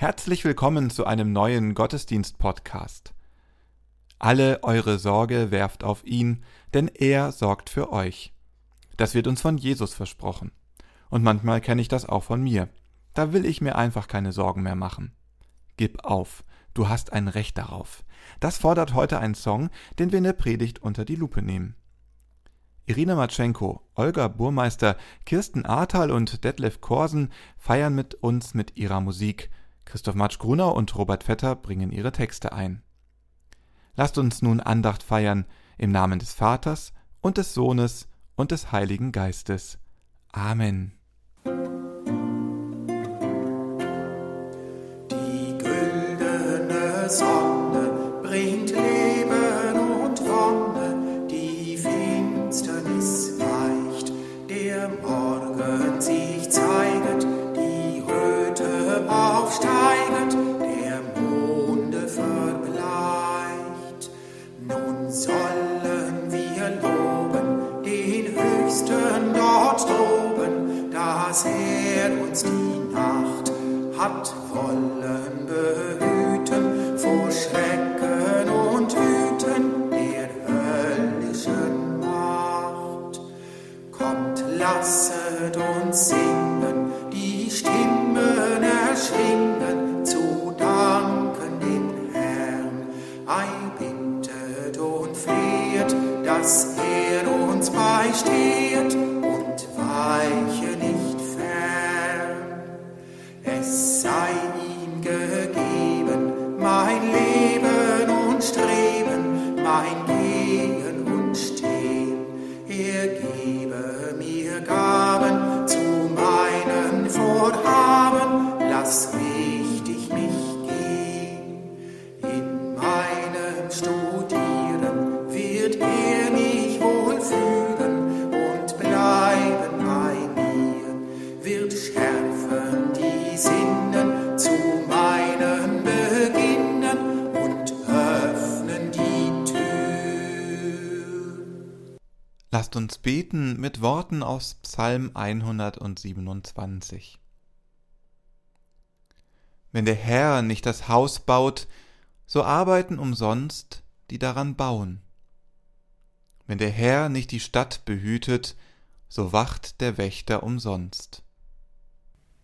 Herzlich willkommen zu einem neuen Gottesdienst-Podcast. Alle eure Sorge werft auf ihn, denn er sorgt für euch. Das wird uns von Jesus versprochen. Und manchmal kenne ich das auch von mir. Da will ich mir einfach keine Sorgen mehr machen. Gib auf, du hast ein Recht darauf. Das fordert heute ein Song, den wir in der Predigt unter die Lupe nehmen. Irina Matschenko, Olga Burmeister, Kirsten Ahrtal und Detlef Korsen feiern mit uns mit ihrer Musik. Christoph Matsch-Grunau und Robert Vetter bringen ihre Texte ein. Lasst uns nun Andacht feiern im Namen des Vaters und des Sohnes und des Heiligen Geistes. Amen. Die aus Psalm 127. Wenn der Herr nicht das Haus baut, so arbeiten umsonst, die daran bauen. Wenn der Herr nicht die Stadt behütet, so wacht der Wächter umsonst.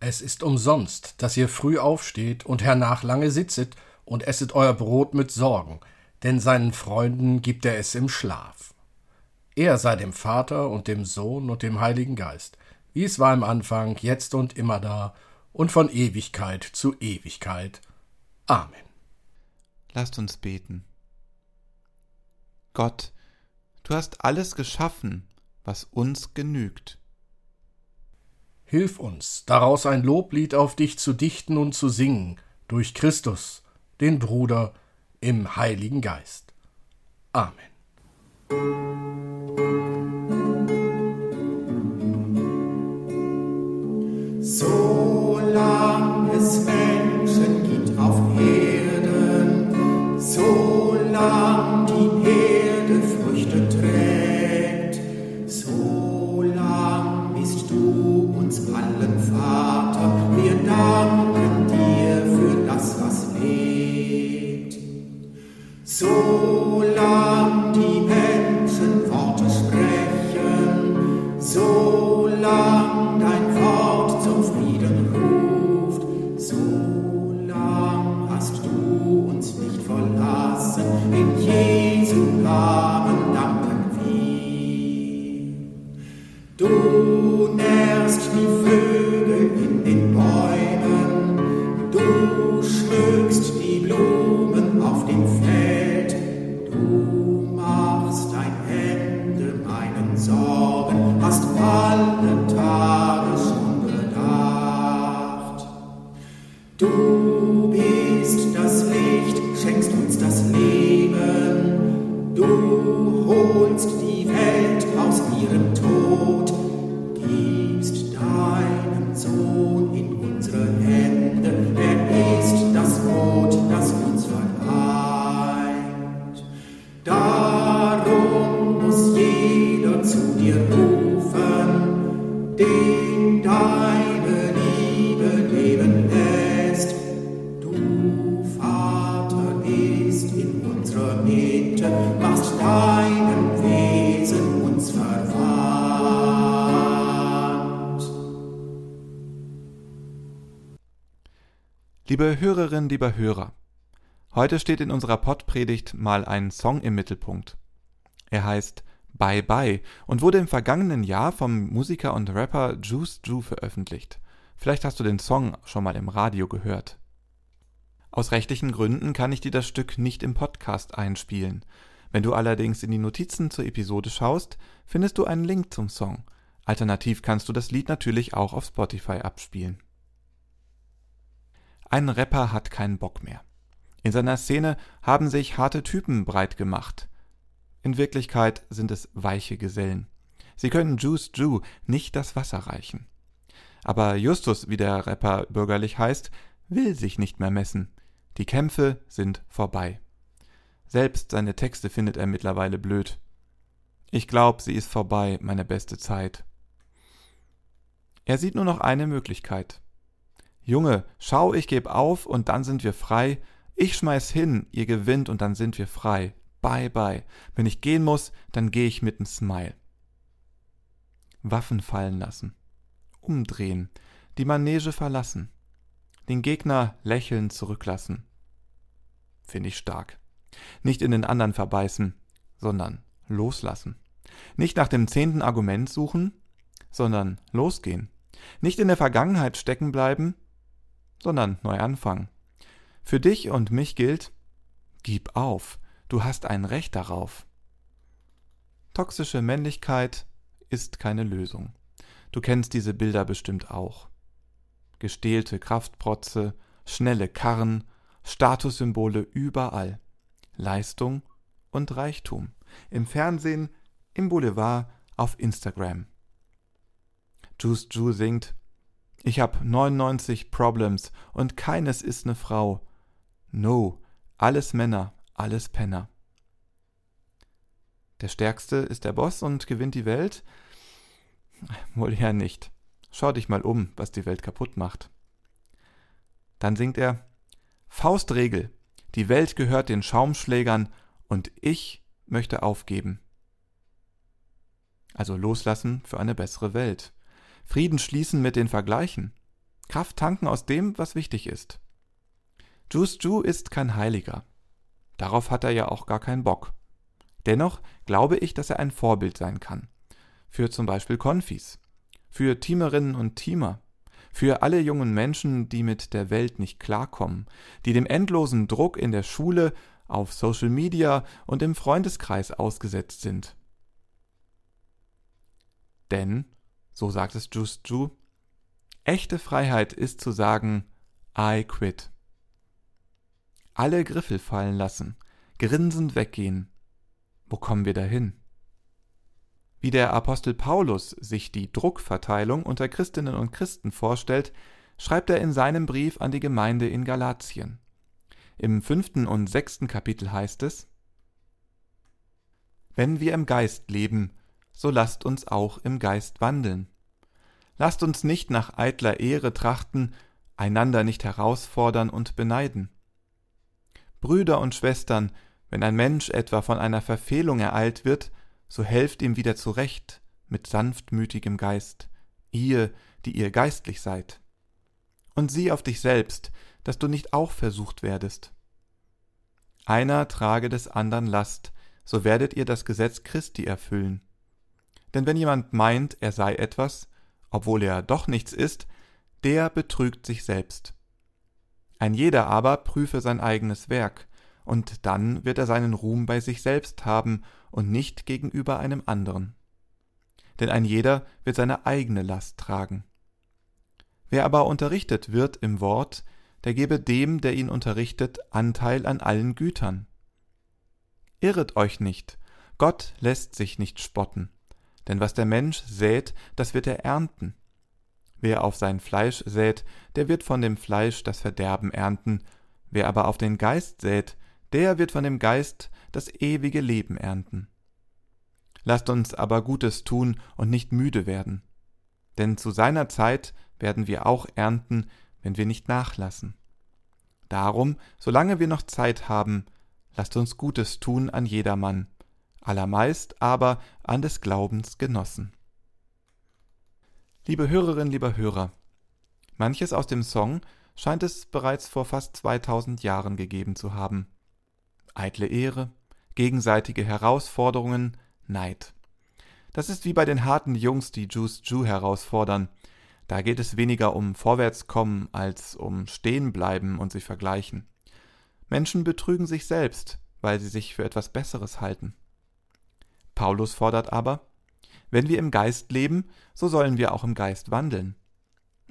Es ist umsonst, dass ihr früh aufsteht und hernach lange sitzet und esset euer Brot mit Sorgen, denn seinen Freunden gibt er es im Schlaf. Er sei dem Vater und dem Sohn und dem Heiligen Geist, wie es war im Anfang, jetzt und immer da und von Ewigkeit zu Ewigkeit. Amen. Lasst uns beten. Gott, du hast alles geschaffen, was uns genügt. Hilf uns, daraus ein Loblied auf dich zu dichten und zu singen, durch Christus, den Bruder, im Heiligen Geist. Amen. So Liebe Hörerin, lieber Hörer, heute steht in unserer Pottpredigt mal ein Song im Mittelpunkt. Er heißt Bye Bye und wurde im vergangenen Jahr vom Musiker und Rapper Juice Ju veröffentlicht. Vielleicht hast du den Song schon mal im Radio gehört. Aus rechtlichen Gründen kann ich dir das Stück nicht im Podcast einspielen. Wenn du allerdings in die Notizen zur Episode schaust, findest du einen Link zum Song. Alternativ kannst du das Lied natürlich auch auf Spotify abspielen. Ein Rapper hat keinen Bock mehr. In seiner Szene haben sich harte Typen breit gemacht. In Wirklichkeit sind es weiche Gesellen. Sie können Juice Ju nicht das Wasser reichen. Aber Justus, wie der Rapper bürgerlich heißt, will sich nicht mehr messen. Die Kämpfe sind vorbei. Selbst seine Texte findet er mittlerweile blöd. Ich glaub, sie ist vorbei, meine beste Zeit. Er sieht nur noch eine Möglichkeit. Junge, schau, ich geb auf und dann sind wir frei. Ich schmeiß hin, ihr gewinnt und dann sind wir frei. Bye bye. Wenn ich gehen muss, dann geh ich mit nem Smile. Waffen fallen lassen. Umdrehen. Die Manege verlassen. Den Gegner lächelnd zurücklassen. Finde ich stark. Nicht in den anderen verbeißen, sondern loslassen. Nicht nach dem zehnten Argument suchen, sondern losgehen. Nicht in der Vergangenheit stecken bleiben, sondern neu anfangen. Für dich und mich gilt, gib auf, du hast ein Recht darauf. Toxische Männlichkeit ist keine Lösung. Du kennst diese Bilder bestimmt auch. Gestählte Kraftprotze, schnelle Karren, Statussymbole überall. Leistung und Reichtum. Im Fernsehen, im Boulevard, auf Instagram. Juice Ju singt ich hab 99 Problems und keines ist ne Frau. No, alles Männer, alles Penner. Der Stärkste ist der Boss und gewinnt die Welt? Wohl eher nicht. Schau dich mal um, was die Welt kaputt macht. Dann singt er Faustregel, die Welt gehört den Schaumschlägern und ich möchte aufgeben. Also loslassen für eine bessere Welt. Frieden schließen mit den Vergleichen, Kraft tanken aus dem, was wichtig ist. Juice Ju ist kein Heiliger. Darauf hat er ja auch gar keinen Bock. Dennoch glaube ich, dass er ein Vorbild sein kann. Für zum Beispiel Konfis, für Teamerinnen und Teamer, für alle jungen Menschen, die mit der Welt nicht klarkommen, die dem endlosen Druck in der Schule, auf Social Media und im Freundeskreis ausgesetzt sind. Denn so sagt es Just Ju, echte Freiheit ist zu sagen, I quit. Alle Griffel fallen lassen, grinsend weggehen. Wo kommen wir dahin? Wie der Apostel Paulus sich die Druckverteilung unter Christinnen und Christen vorstellt, schreibt er in seinem Brief an die Gemeinde in Galatien. Im fünften und sechsten Kapitel heißt es Wenn wir im Geist leben, so lasst uns auch im Geist wandeln. Lasst uns nicht nach eitler Ehre trachten, einander nicht herausfordern und beneiden. Brüder und Schwestern, wenn ein Mensch etwa von einer Verfehlung ereilt wird, so helft ihm wieder zurecht mit sanftmütigem Geist, ihr, die ihr geistlich seid. Und sieh auf dich selbst, dass du nicht auch versucht werdest. Einer trage des andern Last, so werdet ihr das Gesetz Christi erfüllen. Denn wenn jemand meint, er sei etwas, obwohl er doch nichts ist, der betrügt sich selbst. Ein jeder aber prüfe sein eigenes Werk, und dann wird er seinen Ruhm bei sich selbst haben und nicht gegenüber einem anderen. Denn ein jeder wird seine eigene Last tragen. Wer aber unterrichtet wird im Wort, der gebe dem, der ihn unterrichtet, Anteil an allen Gütern. Irret euch nicht, Gott lässt sich nicht spotten. Denn was der Mensch sät, das wird er ernten. Wer auf sein Fleisch sät, der wird von dem Fleisch das Verderben ernten, wer aber auf den Geist sät, der wird von dem Geist das ewige Leben ernten. Lasst uns aber Gutes tun und nicht müde werden, denn zu seiner Zeit werden wir auch ernten, wenn wir nicht nachlassen. Darum, solange wir noch Zeit haben, lasst uns Gutes tun an jedermann, allermeist aber an des Glaubens Genossen. Liebe Hörerinnen, lieber Hörer, manches aus dem Song scheint es bereits vor fast 2000 Jahren gegeben zu haben. Eitle Ehre, gegenseitige Herausforderungen, Neid. Das ist wie bei den harten Jungs, die Juice Ju herausfordern. Da geht es weniger um Vorwärtskommen als um Stehenbleiben und sich vergleichen. Menschen betrügen sich selbst, weil sie sich für etwas Besseres halten. Paulus fordert aber, wenn wir im Geist leben, so sollen wir auch im Geist wandeln.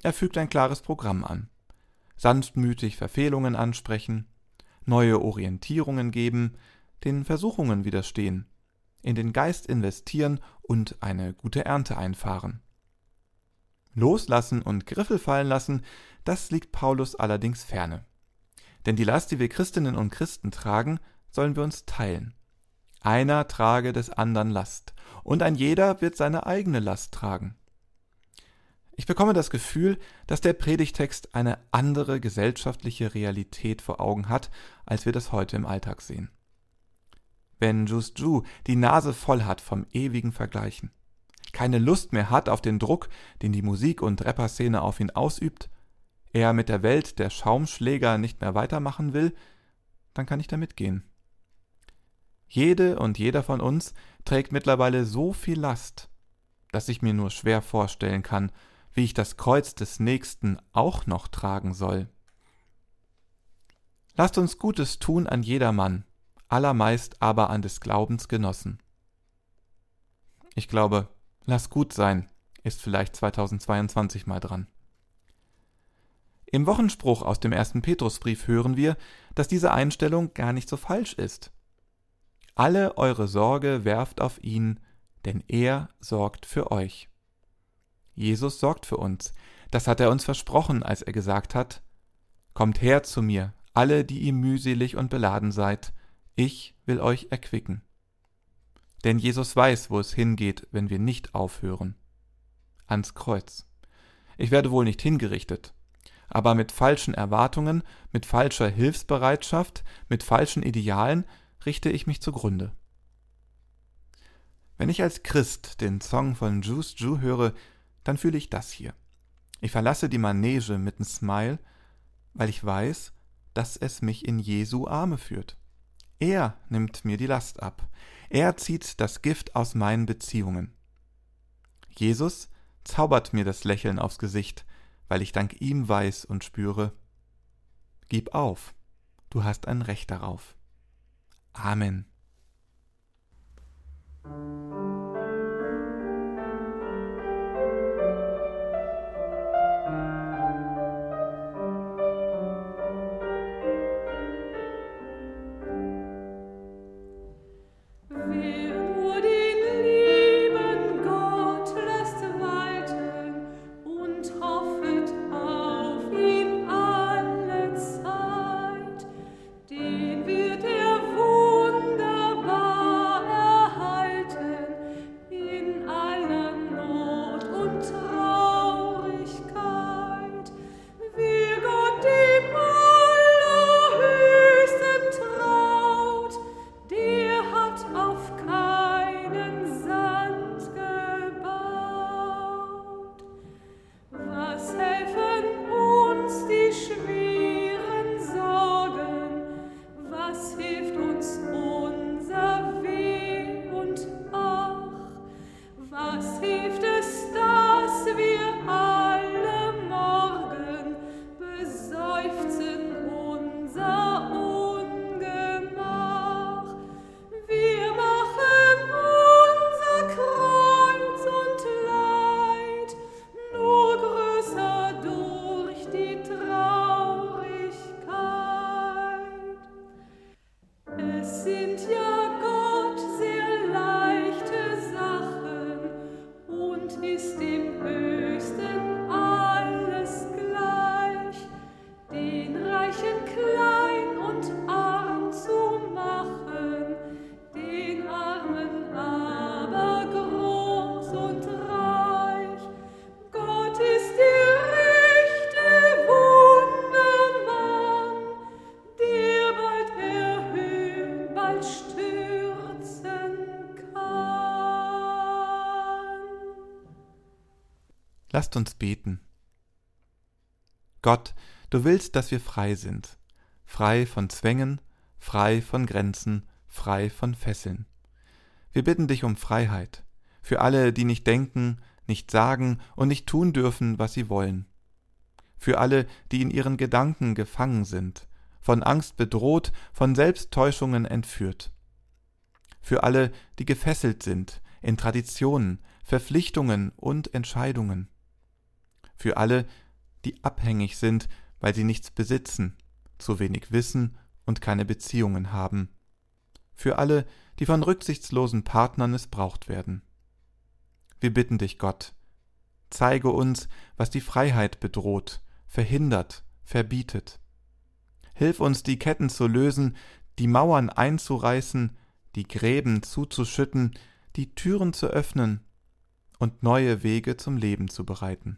Er fügt ein klares Programm an. Sanftmütig Verfehlungen ansprechen, neue Orientierungen geben, den Versuchungen widerstehen, in den Geist investieren und eine gute Ernte einfahren. Loslassen und Griffel fallen lassen, das liegt Paulus allerdings ferne. Denn die Last, die wir Christinnen und Christen tragen, sollen wir uns teilen. Einer trage des anderen Last, und ein jeder wird seine eigene Last tragen. Ich bekomme das Gefühl, dass der Predigtext eine andere gesellschaftliche Realität vor Augen hat, als wir das heute im Alltag sehen. Wenn Just Ju die Nase voll hat vom ewigen Vergleichen, keine Lust mehr hat auf den Druck, den die Musik- und Rapperszene auf ihn ausübt, er mit der Welt der Schaumschläger nicht mehr weitermachen will, dann kann ich damit gehen. Jede und jeder von uns trägt mittlerweile so viel Last, dass ich mir nur schwer vorstellen kann, wie ich das Kreuz des Nächsten auch noch tragen soll. Lasst uns Gutes tun an jedermann, allermeist aber an des Glaubens Genossen. Ich glaube, lass gut sein, ist vielleicht 2022 mal dran. Im Wochenspruch aus dem ersten Petrusbrief hören wir, dass diese Einstellung gar nicht so falsch ist. Alle eure Sorge werft auf ihn, denn er sorgt für euch. Jesus sorgt für uns. Das hat er uns versprochen, als er gesagt hat, Kommt her zu mir, alle, die ihr mühselig und beladen seid, ich will euch erquicken. Denn Jesus weiß, wo es hingeht, wenn wir nicht aufhören. Ans Kreuz. Ich werde wohl nicht hingerichtet, aber mit falschen Erwartungen, mit falscher Hilfsbereitschaft, mit falschen Idealen richte ich mich zugrunde. Wenn ich als Christ den Song von Juice Ju höre, dann fühle ich das hier. Ich verlasse die Manege mit einem Smile, weil ich weiß, dass es mich in Jesu Arme führt. Er nimmt mir die Last ab. Er zieht das Gift aus meinen Beziehungen. Jesus zaubert mir das Lächeln aufs Gesicht, weil ich dank ihm weiß und spüre, Gib auf, du hast ein Recht darauf. Amen. Beten. Gott, Du willst, dass wir frei sind, frei von Zwängen, frei von Grenzen, frei von Fesseln. Wir bitten dich um Freiheit, für alle, die nicht denken, nicht sagen und nicht tun dürfen, was sie wollen. Für alle, die in ihren Gedanken gefangen sind, von Angst bedroht, von Selbsttäuschungen entführt. Für alle, die gefesselt sind in Traditionen, Verpflichtungen und Entscheidungen. Für alle, die abhängig sind, weil sie nichts besitzen, zu wenig wissen und keine Beziehungen haben. Für alle, die von rücksichtslosen Partnern missbraucht werden. Wir bitten dich, Gott, zeige uns, was die Freiheit bedroht, verhindert, verbietet. Hilf uns, die Ketten zu lösen, die Mauern einzureißen, die Gräben zuzuschütten, die Türen zu öffnen und neue Wege zum Leben zu bereiten.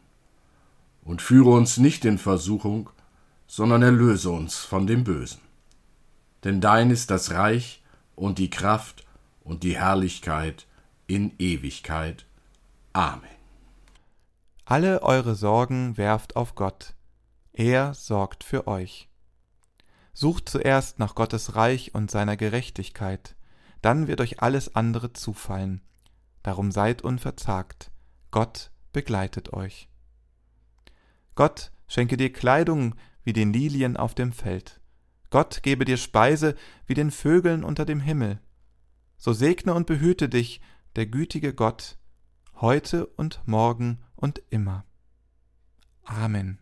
Und führe uns nicht in Versuchung, sondern erlöse uns von dem Bösen. Denn dein ist das Reich und die Kraft und die Herrlichkeit in Ewigkeit. Amen. Alle eure Sorgen werft auf Gott, er sorgt für euch. Sucht zuerst nach Gottes Reich und seiner Gerechtigkeit, dann wird euch alles andere zufallen. Darum seid unverzagt, Gott begleitet euch. Gott schenke dir Kleidung wie den Lilien auf dem Feld. Gott gebe dir Speise wie den Vögeln unter dem Himmel. So segne und behüte dich der gütige Gott, heute und morgen und immer. Amen.